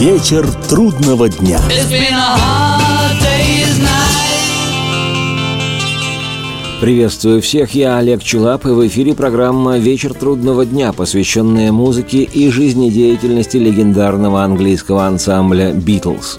Вечер трудного дня. Приветствую всех, я Олег Чулап, и в эфире программа «Вечер трудного дня», посвященная музыке и жизнедеятельности легендарного английского ансамбля «Битлз».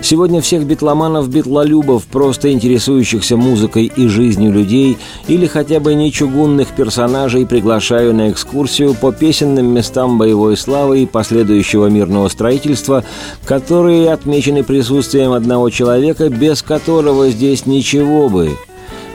Сегодня всех битломанов, битлолюбов, просто интересующихся музыкой и жизнью людей или хотя бы не чугунных персонажей приглашаю на экскурсию по песенным местам боевой славы и последующего мирного строительства, которые отмечены присутствием одного человека, без которого здесь ничего бы –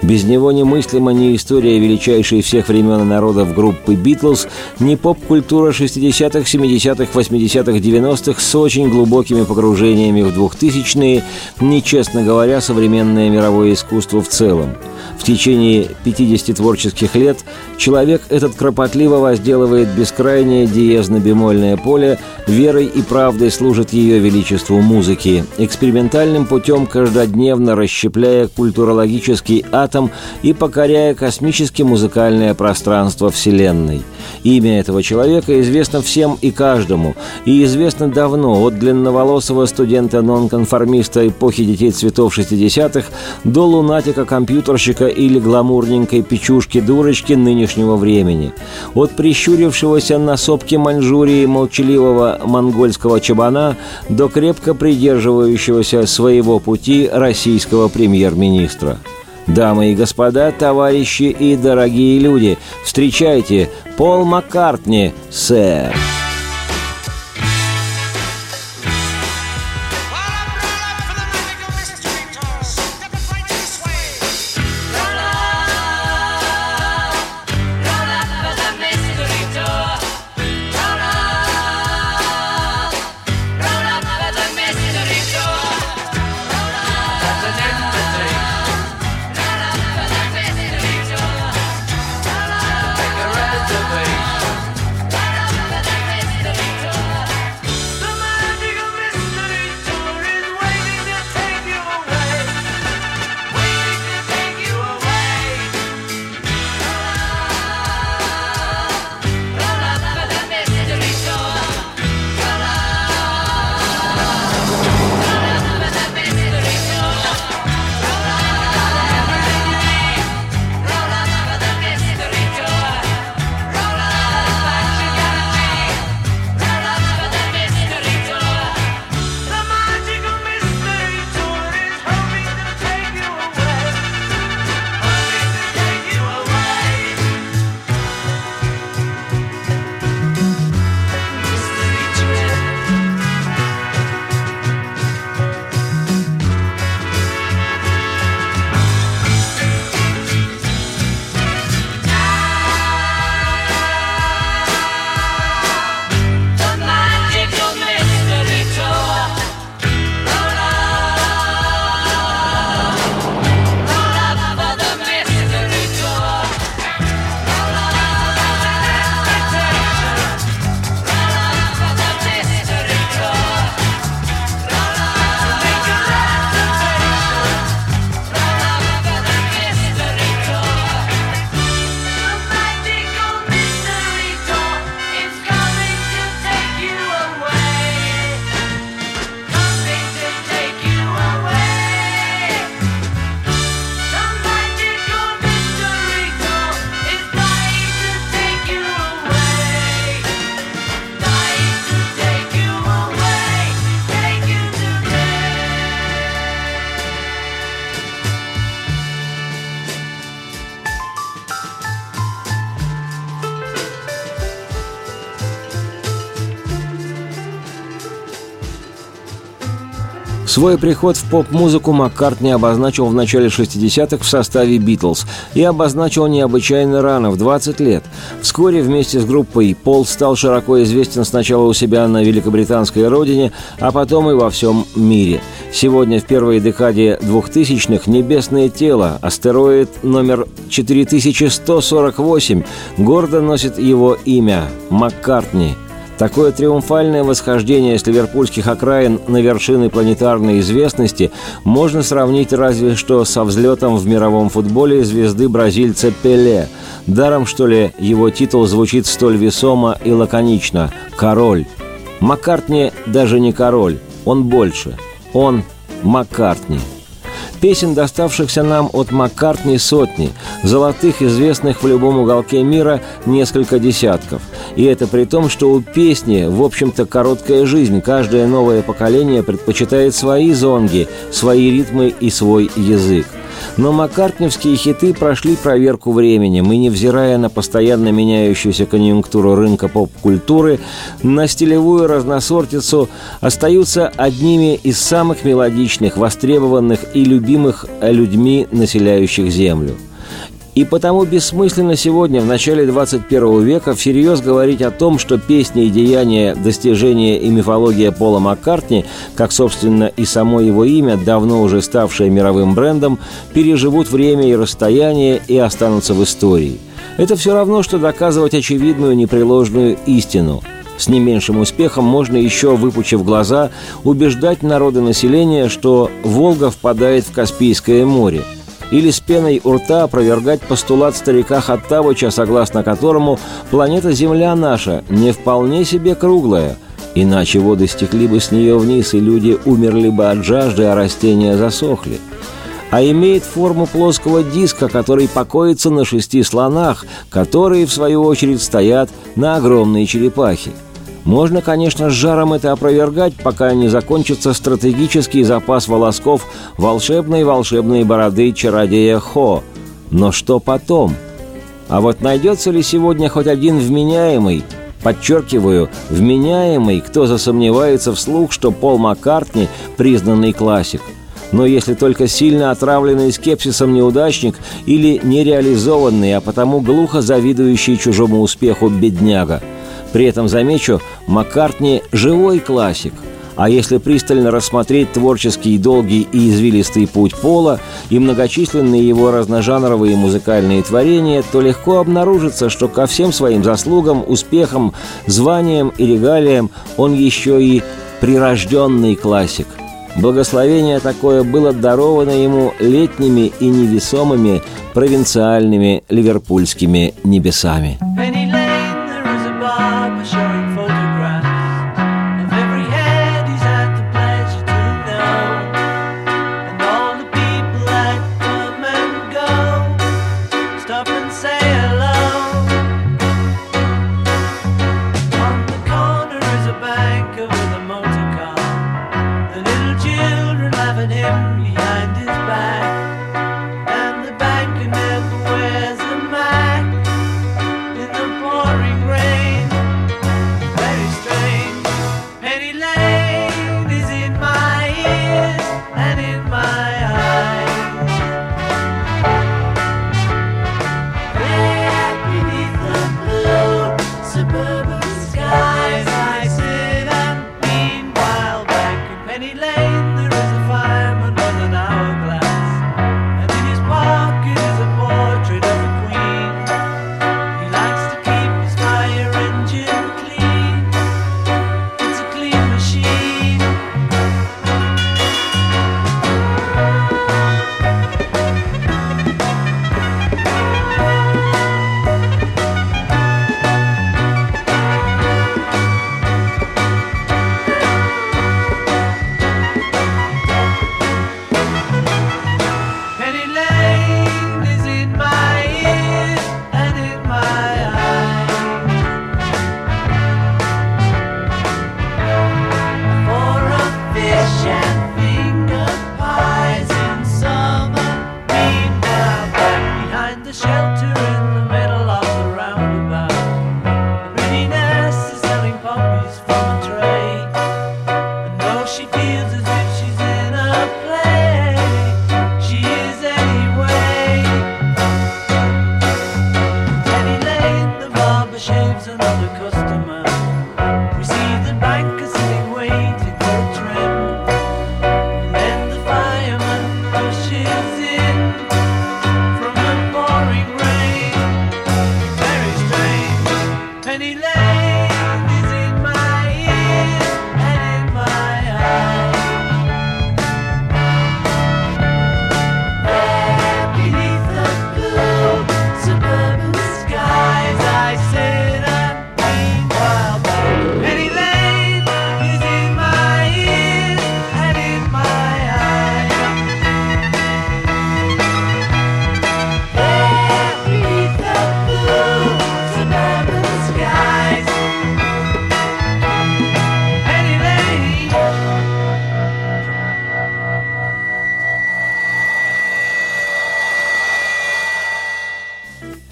без него немыслима ни история величайшей всех времен и народов группы «Битлз», ни поп-культура 60-х, 70-х, 80-х, 90-х с очень глубокими погружениями в 2000-е, ни, честно говоря, современное мировое искусство в целом. В течение 50 творческих лет человек этот кропотливо возделывает бескрайнее диезно-бемольное поле, верой и правдой служит ее величеству музыки, экспериментальным путем каждодневно расщепляя культурологический атом и покоряя космически музыкальное пространство Вселенной. Имя этого человека известно всем и каждому, и известно давно, от длинноволосого студента-нонконформиста эпохи детей цветов 60-х до лунатика-компьютерщика или гламурненькой печушки-дурочки нынешнего времени. От прищурившегося на сопке Маньчжурии молчаливого монгольского чабана до крепко придерживающегося своего пути российского премьер-министра. Дамы и господа, товарищи и дорогие люди, встречайте Пол Маккартни, сэр! Свой приход в поп-музыку Маккартни обозначил в начале 60-х в составе «Битлз» и обозначил необычайно рано, в 20 лет. Вскоре вместе с группой Пол стал широко известен сначала у себя на великобританской родине, а потом и во всем мире. Сегодня, в первой декаде 2000-х, небесное тело, астероид номер 4148, гордо носит его имя – Маккартни – Такое триумфальное восхождение с ливерпульских окраин на вершины планетарной известности можно сравнить разве что со взлетом в мировом футболе звезды бразильца Пеле. Даром, что ли, его титул звучит столь весомо и лаконично – «Король». Маккартни даже не король, он больше. Он Маккартни. Песен, доставшихся нам от Маккартни, сотни, золотых, известных в любом уголке мира, несколько десятков. И это при том, что у песни, в общем-то, короткая жизнь. Каждое новое поколение предпочитает свои зонги, свои ритмы и свой язык. Но маккартневские хиты прошли проверку временем, и невзирая на постоянно меняющуюся конъюнктуру рынка поп-культуры, на стилевую разносортицу остаются одними из самых мелодичных, востребованных и любимых людьми, населяющих Землю – и потому бессмысленно сегодня, в начале 21 века, всерьез говорить о том, что песни и деяния, достижения и мифология Пола Маккартни, как, собственно, и само его имя, давно уже ставшее мировым брендом, переживут время и расстояние и останутся в истории. Это все равно, что доказывать очевидную непреложную истину – с не меньшим успехом можно еще, выпучив глаза, убеждать народы населения, что Волга впадает в Каспийское море – или с пеной у рта опровергать постулат старика Хаттабыча, согласно которому планета Земля наша не вполне себе круглая, иначе воды стекли бы с нее вниз, и люди умерли бы от жажды, а растения засохли. А имеет форму плоского диска, который покоится на шести слонах, которые, в свою очередь, стоят на огромной черепахе – можно, конечно, с жаром это опровергать, пока не закончится стратегический запас волосков волшебной-волшебной бороды чародея Хо. Но что потом? А вот найдется ли сегодня хоть один вменяемый, подчеркиваю, вменяемый, кто засомневается вслух, что Пол Маккартни – признанный классик – но если только сильно отравленный скепсисом неудачник или нереализованный, а потому глухо завидующий чужому успеху бедняга – при этом, замечу, Маккартни – живой классик. А если пристально рассмотреть творческий долгий и извилистый путь Пола и многочисленные его разножанровые музыкальные творения, то легко обнаружится, что ко всем своим заслугам, успехам, званиям и регалиям он еще и прирожденный классик. Благословение такое было даровано ему летними и невесомыми провинциальными ливерпульскими небесами. children laughing him behind his back.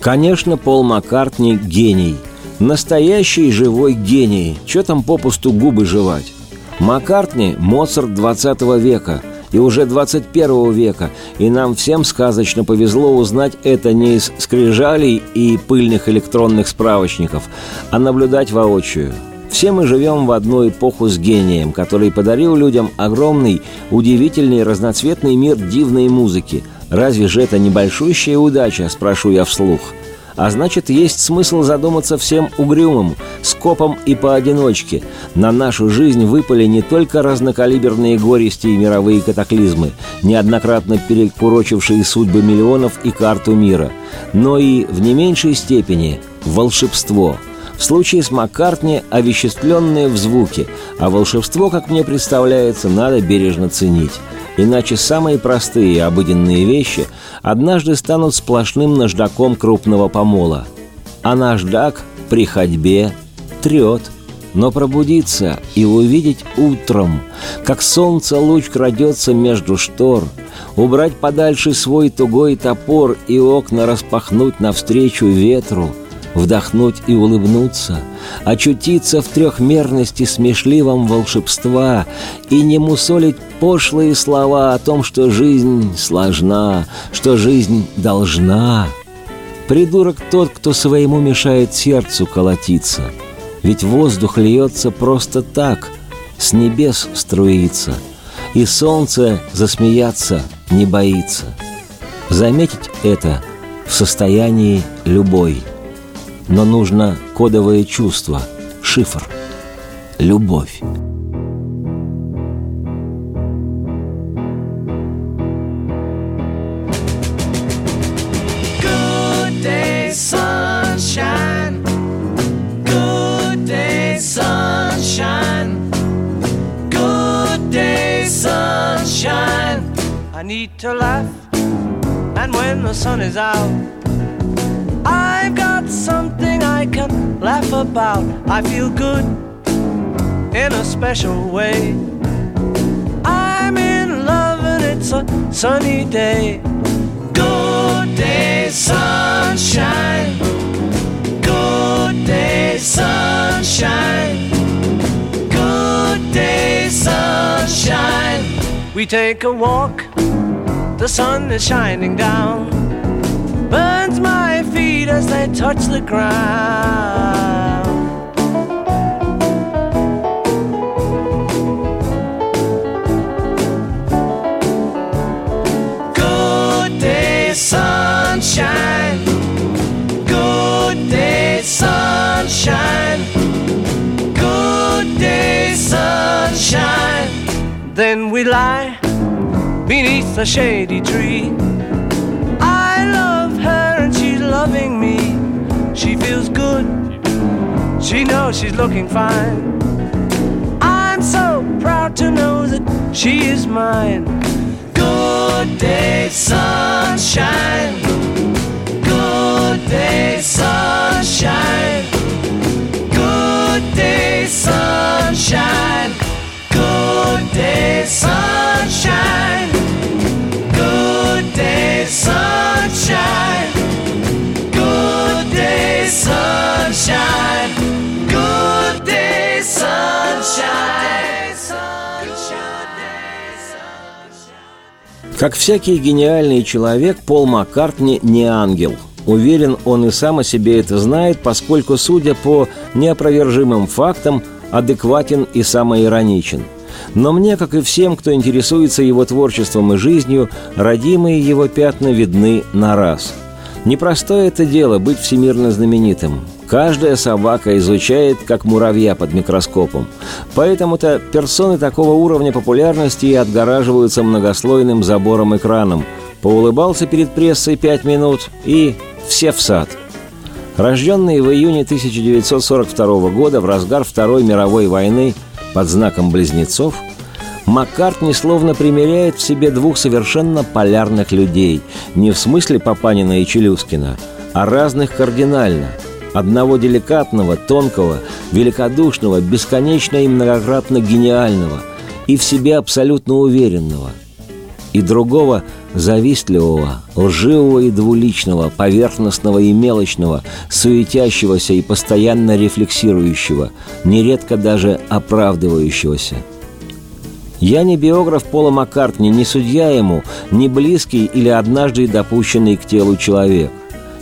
Конечно, Пол Маккартни – гений. Настоящий живой гений. Че там попусту губы жевать? Маккартни – Моцарт 20 века и уже 21 века, и нам всем сказочно повезло узнать это не из скрижалей и пыльных электронных справочников, а наблюдать воочию – все мы живем в одну эпоху с гением, который подарил людям огромный, удивительный, разноцветный мир дивной музыки. Разве же это небольшущая удача, спрошу я вслух? А значит, есть смысл задуматься всем угрюмым, скопом и поодиночке. На нашу жизнь выпали не только разнокалиберные горести и мировые катаклизмы, неоднократно перекурочившие судьбы миллионов и карту мира, но и, в не меньшей степени, волшебство – в случае с Маккартни овеществленные в звуке, а волшебство, как мне представляется, надо бережно ценить. Иначе самые простые обыденные вещи однажды станут сплошным наждаком крупного помола. А наждак при ходьбе трет – но пробудиться и увидеть утром, как солнце луч крадется между штор, убрать подальше свой тугой топор и окна распахнуть навстречу ветру — вдохнуть и улыбнуться, очутиться в трехмерности смешливом волшебства и не мусолить пошлые слова о том, что жизнь сложна, что жизнь должна. Придурок тот, кто своему мешает сердцу колотиться, ведь воздух льется просто так, с небес струится, и солнце засмеяться не боится. Заметить это в состоянии любой – но нужно кодовое чувство, шифр, любовь. I need to laugh, and when the sun is out, something I can laugh about. I feel good in a special way. I'm in love and it's a sunny day. Good day, sunshine. Good day, sunshine. Good day, sunshine. We take a walk, the sun is shining down feet as they touch the ground. Good day, sunshine. Good day, sunshine. Good day, sunshine. Then we lie beneath a shady tree loving me. She feels good. She knows she's looking fine. I'm so proud to know that she is mine. Good day, sunshine. Good day, sunshine. Good day, sunshine. Как всякий гениальный человек, Пол Маккартни не ангел. Уверен, он и сам о себе это знает, поскольку, судя по неопровержимым фактам, адекватен и самоироничен. Но мне, как и всем, кто интересуется его творчеством и жизнью, родимые его пятна видны на раз. Непростое это дело быть всемирно знаменитым. Каждая собака изучает, как муравья под микроскопом. Поэтому-то персоны такого уровня популярности и отгораживаются многослойным забором-экраном. Поулыбался перед прессой пять минут и все в сад. Рожденный в июне 1942 года в разгар Второй мировой войны под знаком близнецов, Маккартни словно примеряет в себе двух совершенно полярных людей, не в смысле Папанина и Челюскина, а разных кардинально – Одного деликатного, тонкого, великодушного, бесконечно и многократно гениального и в себе абсолютно уверенного. И другого завистливого, лживого и двуличного, поверхностного и мелочного, суетящегося и постоянно рефлексирующего, нередко даже оправдывающегося. Я не биограф Пола Маккартни, не судья ему, не близкий или однажды допущенный к телу человек.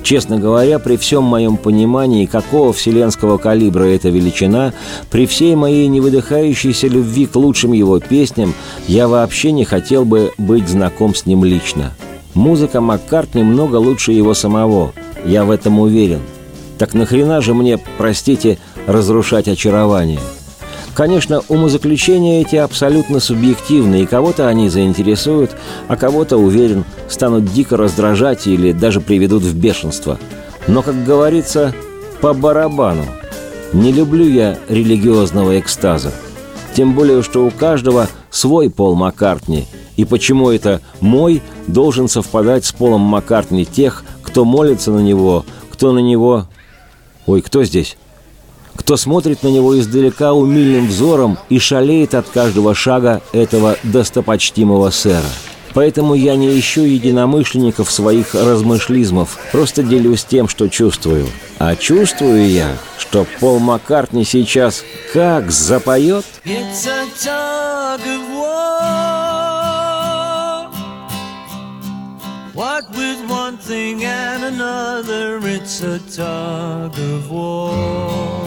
Честно говоря, при всем моем понимании, какого вселенского калибра эта величина, при всей моей невыдыхающейся любви к лучшим его песням, я вообще не хотел бы быть знаком с ним лично. Музыка Маккартни много лучше его самого, я в этом уверен. Так нахрена же мне, простите, разрушать очарование – Конечно, умозаключения эти абсолютно субъективны, и кого-то они заинтересуют, а кого-то, уверен, станут дико раздражать или даже приведут в бешенство. Но, как говорится, по барабану. Не люблю я религиозного экстаза. Тем более, что у каждого свой Пол Маккартни. И почему это «мой» должен совпадать с Полом Маккартни тех, кто молится на него, кто на него... Ой, кто здесь? Кто смотрит на него издалека умильным взором и шалеет от каждого шага этого достопочтимого сэра. Поэтому я не ищу единомышленников своих размышлизмов, просто делюсь тем, что чувствую. А чувствую я, что Пол Маккартни сейчас как запоет. It's a tug of war. What with one thing and another, it's a tug of war.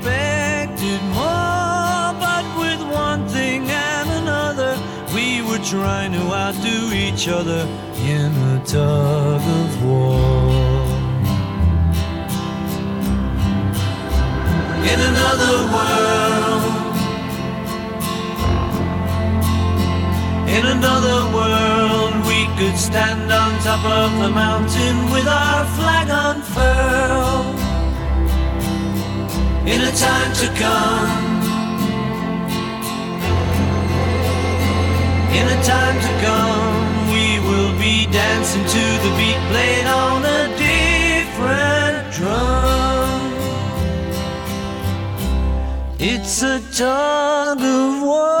Expected more, but with one thing and another, we were trying to outdo each other in a tug of war. In another world, in another world, we could stand on top of the mountain with our flag unfurled in a time to come. In a time to come, we will be dancing to the beat played on a different drum. It's a tug of war.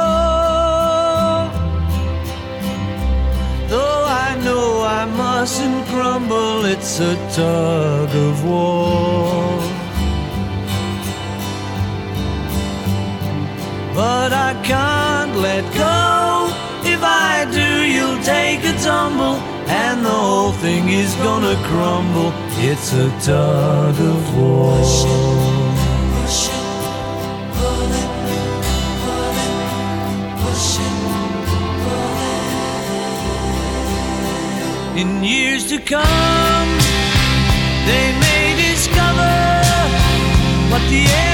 Though I know I mustn't grumble, it's a tug of war. But I can't let go. If I do, you'll take a tumble, and the whole thing is gonna crumble. It's a tug of war. In years to come, they may discover what the air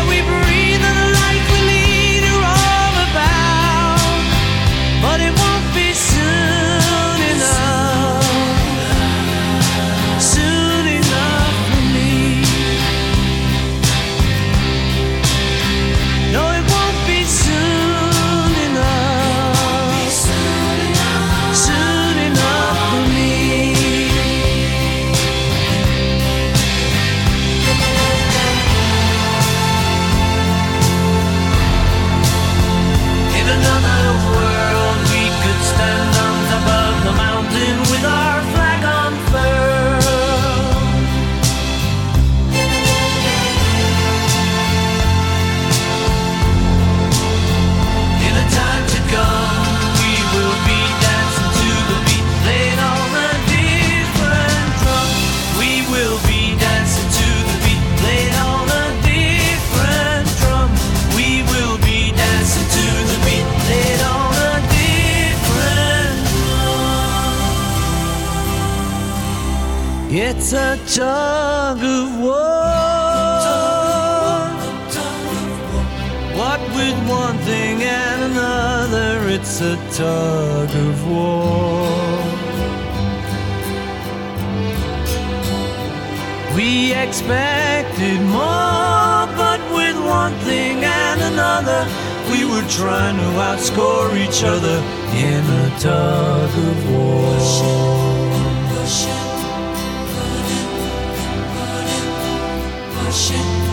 should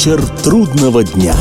Вечер трудного дня.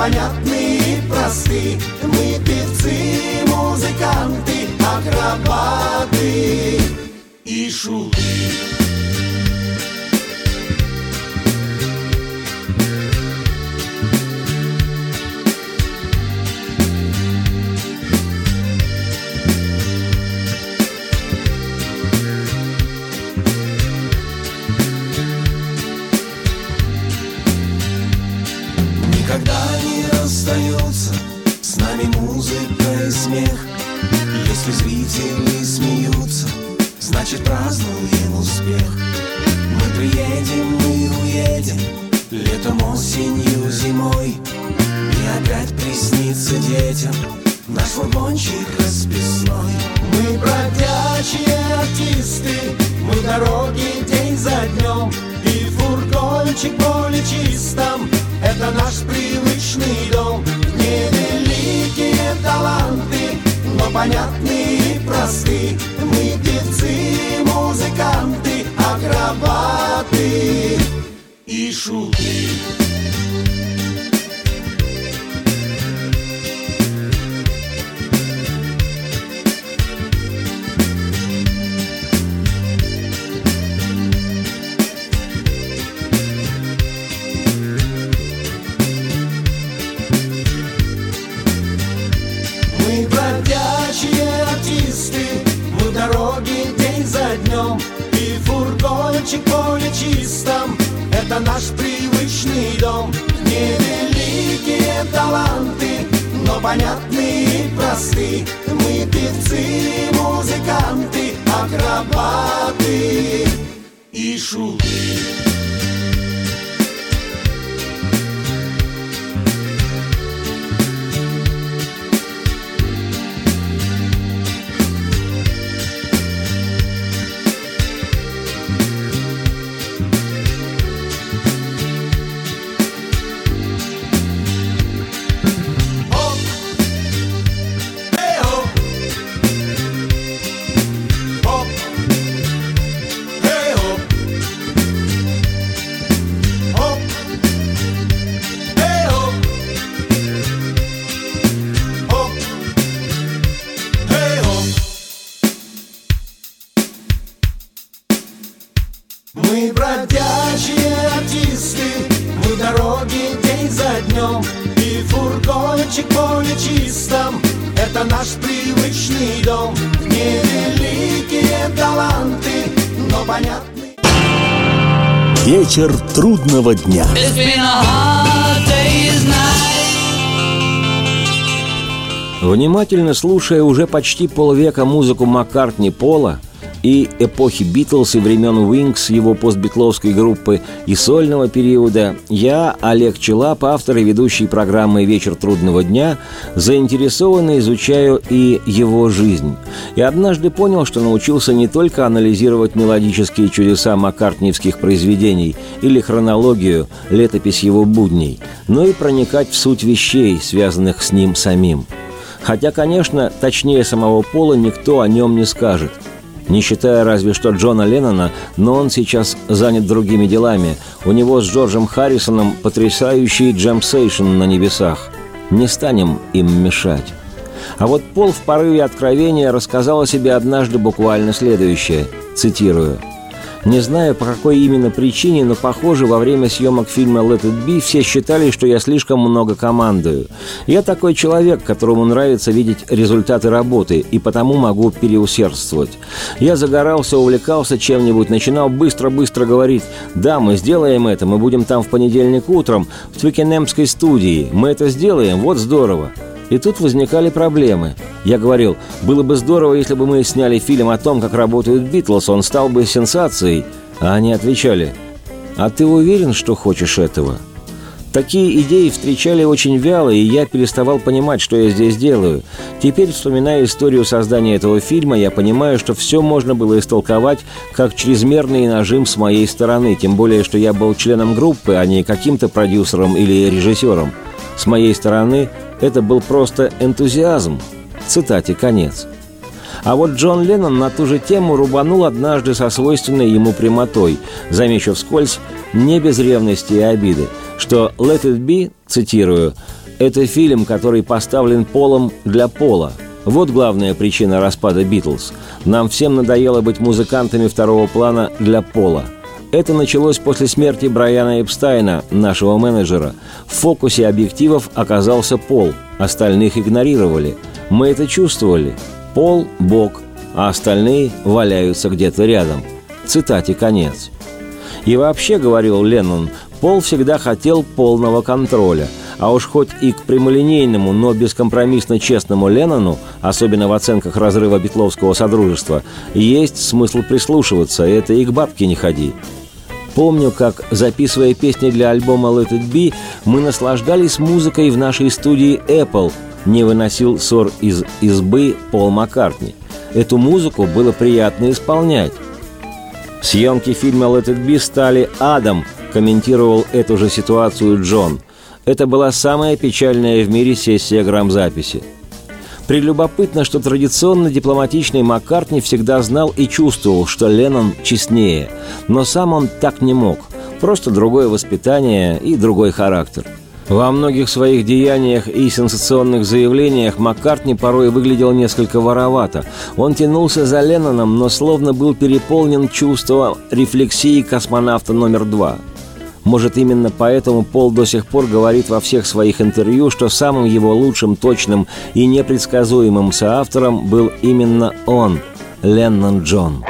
Но понятные и просты. Мы певцы, музыканты, акробаты и шуты смех. Если зрители смеются, значит празднуем успех. Мы приедем, мы уедем, летом, осенью, зимой. И опять приснится детям наш фургончик расписной. Мы бродячие артисты, мы дороги день за днем. И фургончик поле чистом, это наш привычный дом Невеликие таланты, но понятные и просты. Мы певцы, музыканты, акробаты и шуты фургончик поле чистом, это наш привычный дом. Невеликие таланты, но понятные и просты Мы певцы, музыканты, акробаты и шуты Вечер трудного дня. Внимательно слушая уже почти полвека музыку Маккартни Пола и эпохи Битлз и времен Уинкс, его постбитловской группы и сольного периода, я, Олег Челап, автор и ведущий программы «Вечер трудного дня», заинтересованно изучаю и его жизнь. И однажды понял, что научился не только анализировать мелодические чудеса маккартниевских произведений или хронологию, летопись его будней, но и проникать в суть вещей, связанных с ним самим. Хотя, конечно, точнее самого Пола никто о нем не скажет. Не считая разве что Джона Леннона, но он сейчас занят другими делами. У него с Джорджем Харрисоном потрясающий джемсейшн на небесах. Не станем им мешать. А вот Пол в порыве откровения рассказал о себе однажды буквально следующее, цитирую – не знаю, по какой именно причине, но, похоже, во время съемок фильма «Let it be» все считали, что я слишком много командую. Я такой человек, которому нравится видеть результаты работы, и потому могу переусердствовать. Я загорался, увлекался чем-нибудь, начинал быстро-быстро говорить «Да, мы сделаем это, мы будем там в понедельник утром, в Твикенемской студии, мы это сделаем, вот здорово». И тут возникали проблемы. Я говорил, было бы здорово, если бы мы сняли фильм о том, как работают Битлз, он стал бы сенсацией. А они отвечали, а ты уверен, что хочешь этого? Такие идеи встречали очень вяло, и я переставал понимать, что я здесь делаю. Теперь, вспоминая историю создания этого фильма, я понимаю, что все можно было истолковать как чрезмерный нажим с моей стороны, тем более, что я был членом группы, а не каким-то продюсером или режиссером. С моей стороны это был просто энтузиазм. Цитате конец. А вот Джон Леннон на ту же тему рубанул однажды со свойственной ему прямотой, замечу вскользь, не без ревности и обиды, что «Let it be», цитирую, «это фильм, который поставлен полом для пола». Вот главная причина распада «Битлз». Нам всем надоело быть музыкантами второго плана для пола – это началось после смерти Брайана Эпстайна, нашего менеджера. В фокусе объективов оказался Пол, остальных игнорировали. Мы это чувствовали. Пол – Бог, а остальные валяются где-то рядом. Цитате конец. И вообще, говорил Леннон, Пол всегда хотел полного контроля. А уж хоть и к прямолинейному, но бескомпромиссно честному Леннону, особенно в оценках разрыва Бетловского Содружества, есть смысл прислушиваться, это и к бабке не ходи. Помню, как, записывая песни для альбома Let It Be, мы наслаждались музыкой в нашей студии Apple, не выносил ссор из избы Пол Маккартни. Эту музыку было приятно исполнять. Съемки фильма Let It Be стали адом, комментировал эту же ситуацию Джон. Это была самая печальная в мире сессия грамзаписи. Прелюбопытно, что традиционно дипломатичный Маккартни всегда знал и чувствовал, что Леннон честнее, но сам он так не мог. Просто другое воспитание и другой характер. Во многих своих деяниях и сенсационных заявлениях Маккартни порой выглядел несколько воровато. Он тянулся за Ленноном, но словно был переполнен чувством рефлексии космонавта номер два – может, именно поэтому Пол до сих пор говорит во всех своих интервью, что самым его лучшим, точным и непредсказуемым соавтором был именно он, Леннон Джон.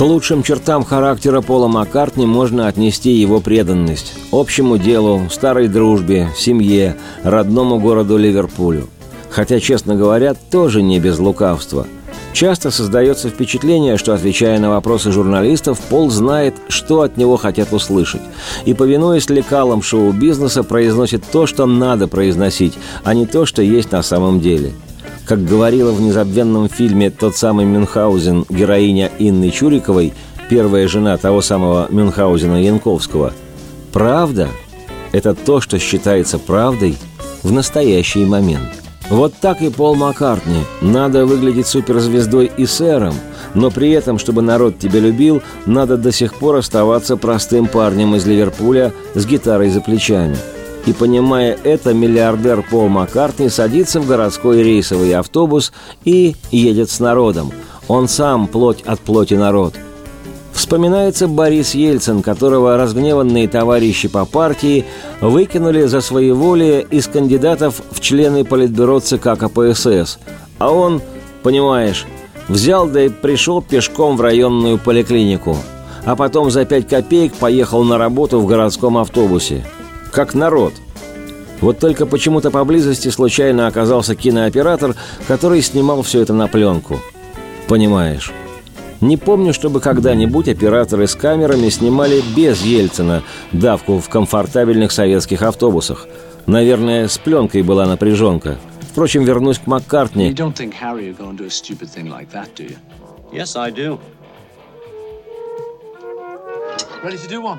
Лучшим чертам характера Пола Маккартни можно отнести его преданность общему делу, старой дружбе, семье, родному городу Ливерпулю. Хотя, честно говоря, тоже не без лукавства. Часто создается впечатление, что, отвечая на вопросы журналистов, Пол знает, что от него хотят услышать. И, повинуясь лекалам шоу-бизнеса, произносит то, что надо произносить, а не то, что есть на самом деле – как говорила в незабвенном фильме тот самый Мюнхгаузен героиня Инны Чуриковой, первая жена того самого Мюнхгаузена Янковского, «Правда – это то, что считается правдой в настоящий момент». Вот так и Пол Маккартни. Надо выглядеть суперзвездой и сэром, но при этом, чтобы народ тебя любил, надо до сих пор оставаться простым парнем из Ливерпуля с гитарой за плечами – и, понимая это, миллиардер Пол Маккартни садится в городской рейсовый автобус и едет с народом. Он сам плоть от плоти народ. Вспоминается Борис Ельцин, которого разгневанные товарищи по партии выкинули за своеволие из кандидатов в члены Политбюро ЦК КПСС. А он, понимаешь, взял да и пришел пешком в районную поликлинику. А потом за пять копеек поехал на работу в городском автобусе как народ. Вот только почему-то поблизости случайно оказался кинооператор, который снимал все это на пленку. Понимаешь. Не помню, чтобы когда-нибудь операторы с камерами снимали без Ельцина давку в комфортабельных советских автобусах. Наверное, с пленкой была напряженка. Впрочем, вернусь к Маккартни. Yes, I do. Ready to do one?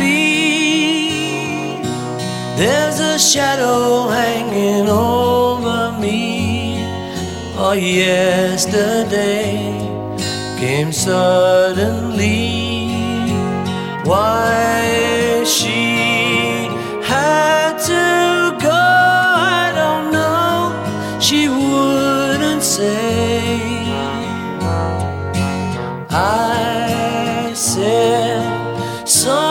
there's a shadow hanging over me. Oh, yesterday came suddenly. Why she had to go, I don't know. She wouldn't say. I said something.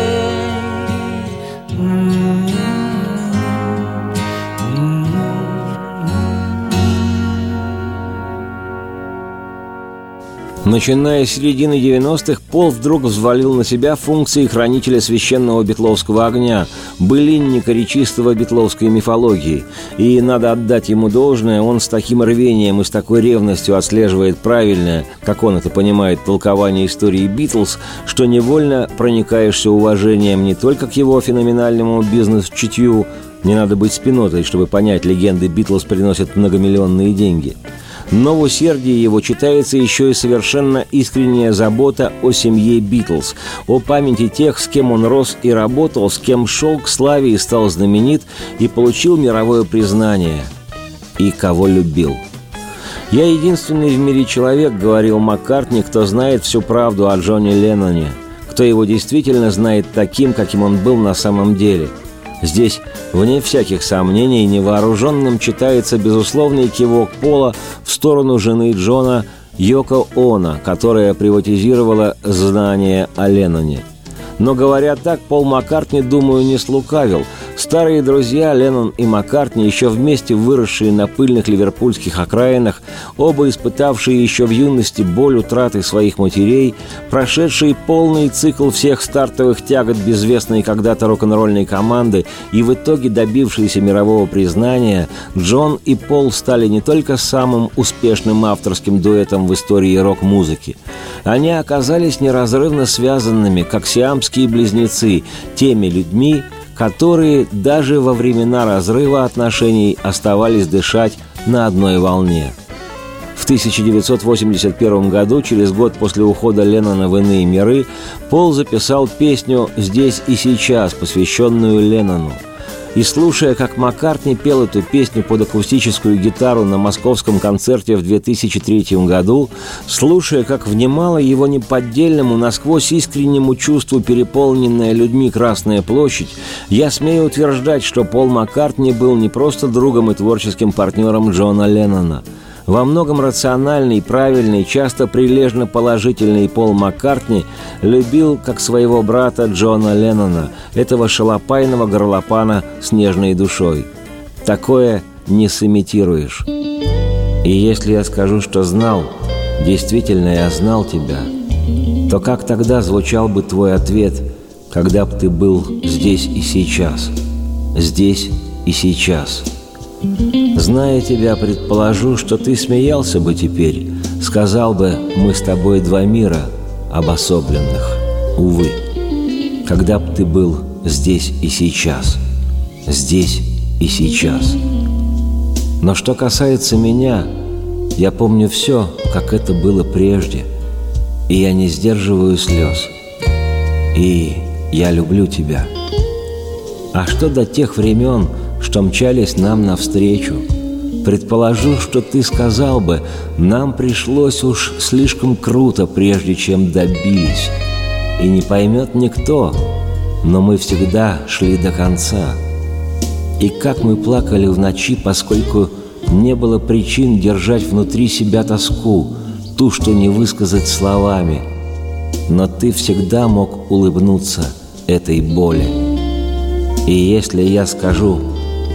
Начиная с середины 90-х, Пол вдруг взвалил на себя функции хранителя священного битловского огня, былинника речистого битловской мифологии. И надо отдать ему должное, он с таким рвением и с такой ревностью отслеживает правильное, как он это понимает, толкование истории Битлз, что невольно проникаешься уважением не только к его феноменальному бизнес-чутью, не надо быть спинотой, чтобы понять, легенды Битлз приносят многомиллионные деньги – но в усердии его читается еще и совершенно искренняя забота о семье Битлз, о памяти тех, с кем он рос и работал, с кем шел к славе и стал знаменит, и получил мировое признание, и кого любил. «Я единственный в мире человек», — говорил Маккартни, «кто знает всю правду о Джонни Ленноне, кто его действительно знает таким, каким он был на самом деле». Здесь, вне всяких сомнений, невооруженным читается безусловный кивок Пола в сторону жены Джона Йоко Она, которая приватизировала знание о Ленноне. Но говоря так, Пол Маккартни, думаю, не слукавил. Старые друзья Леннон и Маккартни, еще вместе выросшие на пыльных ливерпульских окраинах, оба испытавшие еще в юности боль утраты своих матерей, прошедшие полный цикл всех стартовых тягот безвестной когда-то рок-н-ролльной команды и в итоге добившиеся мирового признания, Джон и Пол стали не только самым успешным авторским дуэтом в истории рок-музыки. Они оказались неразрывно связанными, как сиамские близнецы, теми людьми, которые даже во времена разрыва отношений оставались дышать на одной волне. В 1981 году, через год после ухода Леннона в иные миры, Пол записал песню «Здесь и сейчас», посвященную Леннону – и слушая, как Маккартни пел эту песню под акустическую гитару на московском концерте в 2003 году, слушая, как внимала его неподдельному, насквозь искреннему чувству переполненная людьми Красная площадь, я смею утверждать, что Пол Маккартни был не просто другом и творческим партнером Джона Леннона – во многом рациональный, правильный, часто прилежно положительный Пол Маккартни любил, как своего брата Джона Леннона, этого шалопайного горлопана с нежной душой. Такое не сымитируешь. И если я скажу, что знал, действительно я знал тебя, то как тогда звучал бы твой ответ, когда бы ты был здесь и сейчас? Здесь и сейчас. Зная тебя, предположу, что ты смеялся бы теперь, сказал бы, мы с тобой два мира обособленных. Увы, когда б ты был здесь и сейчас, здесь и сейчас. Но что касается меня, я помню все, как это было прежде, и я не сдерживаю слез. И я люблю тебя. А что до тех времен, что мчались нам навстречу. Предположу, что ты сказал бы, нам пришлось уж слишком круто, прежде чем добились. И не поймет никто, но мы всегда шли до конца. И как мы плакали в ночи, поскольку не было причин держать внутри себя тоску, ту, что не высказать словами. Но ты всегда мог улыбнуться этой боли. И если я скажу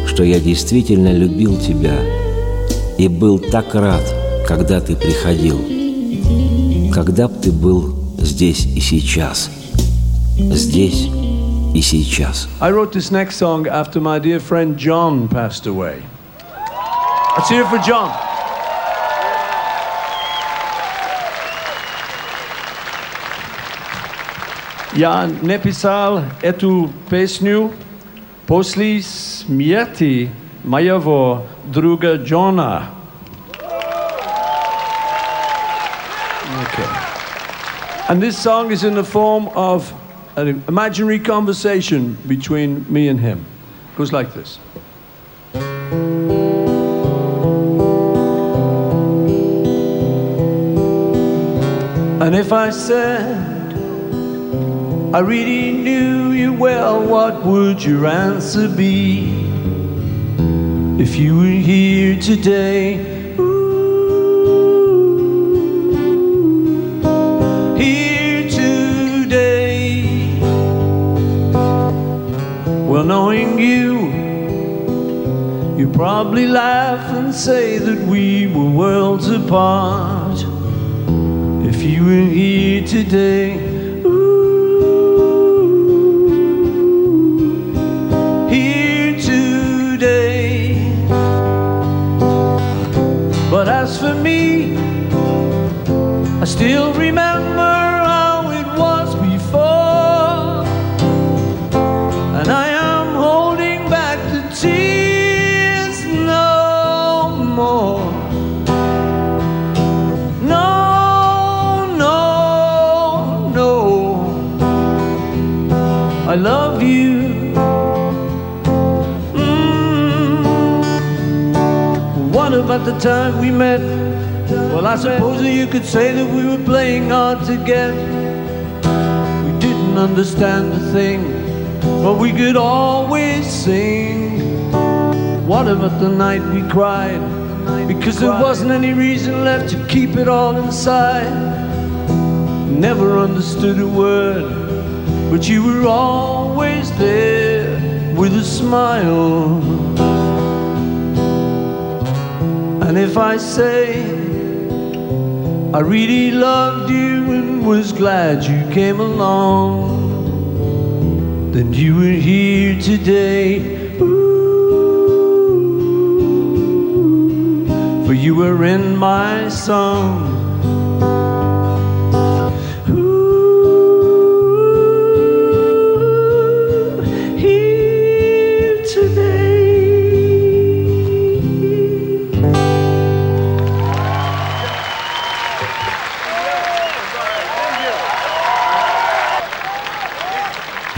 что я действительно любил тебя и был так рад, когда ты приходил. Когда б ты был здесь и сейчас. Здесь и сейчас. I wrote this next song after my dear friend John passed away. Let's hear it for John. Я написал эту песню Posli smjeti mojego druga Jona, Okay. And this song is in the form of an imaginary conversation between me and him. It goes like this. And if I said I really knew you well, what would your answer be? If you were here today, ooh, here today. Well, knowing you, you probably laugh and say that we were worlds apart. If you were here today, still remember how it was before, and I am holding back the tears no more. No, no, no. I love you. Mm. What about the time we met? Well, I suppose that you could say that we were playing hard to get. We didn't understand a thing, but we could always sing. What about the night we cried? Because there wasn't any reason left to keep it all inside. Never understood a word, but you were always there with a smile. And if I say I really loved you and was glad you came along, then you were here today. Ooh, for you were in my song.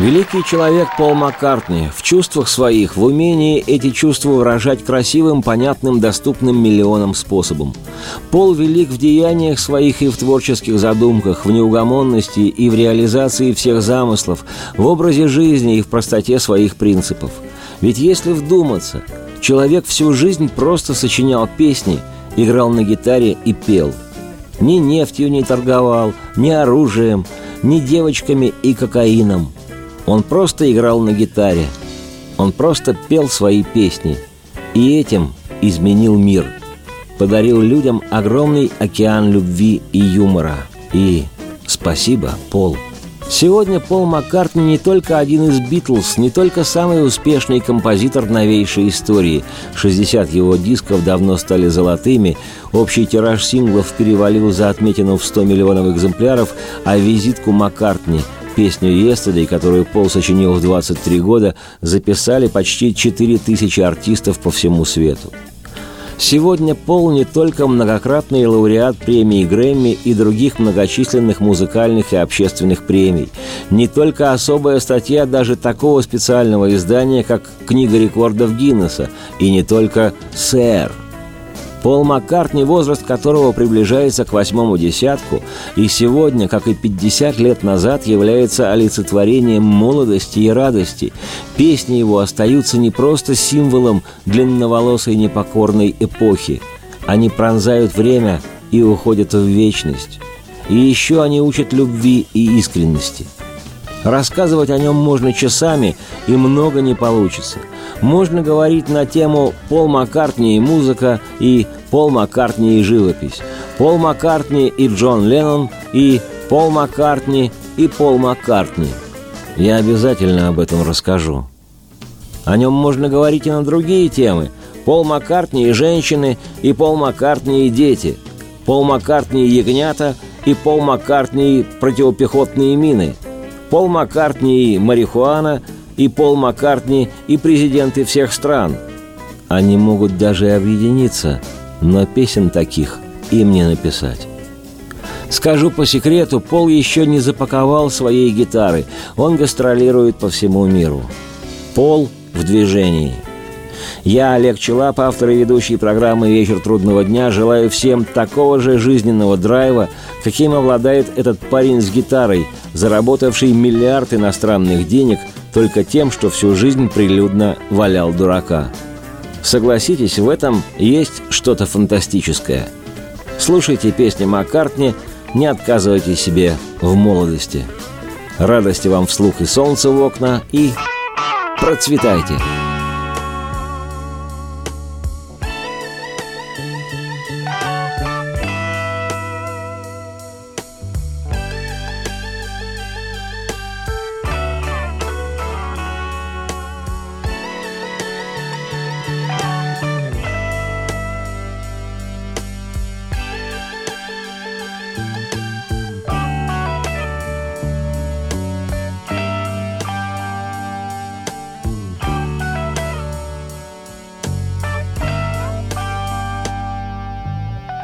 Великий человек Пол Маккартни в чувствах своих, в умении эти чувства выражать красивым, понятным, доступным миллионам способом. Пол велик в деяниях своих и в творческих задумках, в неугомонности и в реализации всех замыслов, в образе жизни и в простоте своих принципов. Ведь если вдуматься, человек всю жизнь просто сочинял песни, играл на гитаре и пел. Ни нефтью не торговал, ни оружием, ни девочками и кокаином – он просто играл на гитаре. Он просто пел свои песни. И этим изменил мир. Подарил людям огромный океан любви и юмора. И спасибо, Пол. Сегодня Пол Маккартни не только один из Битлз, не только самый успешный композитор новейшей истории. 60 его дисков давно стали золотыми, общий тираж синглов перевалил за отметину в 100 миллионов экземпляров, а визитку Маккартни – Песню «Yesterday», которую Пол сочинил в 23 года, записали почти 4000 артистов по всему свету. Сегодня Пол не только многократный лауреат премии Грэмми и других многочисленных музыкальных и общественных премий, не только особая статья даже такого специального издания, как «Книга рекордов Гиннесса», и не только «Сэр», Пол Маккартни, возраст которого приближается к восьмому десятку, и сегодня, как и 50 лет назад, является олицетворением молодости и радости. Песни его остаются не просто символом длинноволосой непокорной эпохи. Они пронзают время и уходят в вечность. И еще они учат любви и искренности – Рассказывать о нем можно часами, и много не получится. Можно говорить на тему Пол Маккартни и музыка, и Пол Маккартни и живопись, Пол Маккартни и Джон Леннон, и Пол Маккартни и Пол Маккартни. Я обязательно об этом расскажу. О нем можно говорить и на другие темы. Пол Маккартни и женщины, и Пол Маккартни и дети, Пол Маккартни и ягнята, и Пол Маккартни и противопехотные мины – Пол Маккартни и марихуана, и Пол Маккартни и президенты всех стран. Они могут даже объединиться, но песен таких им не написать. Скажу по секрету, Пол еще не запаковал своей гитары. Он гастролирует по всему миру. Пол в движении – я, Олег Челап, автор и ведущий программы «Вечер трудного дня», желаю всем такого же жизненного драйва, каким обладает этот парень с гитарой, заработавший миллиард иностранных денег только тем, что всю жизнь прилюдно валял дурака. Согласитесь, в этом есть что-то фантастическое. Слушайте песни Маккартни, не отказывайте себе в молодости. Радости вам вслух и солнца в окна, и процветайте!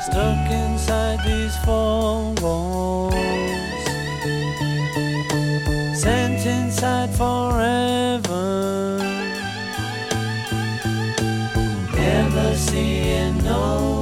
Stuck inside these four walls. Sent inside forever. Never seeing no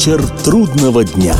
Вечер трудного дня.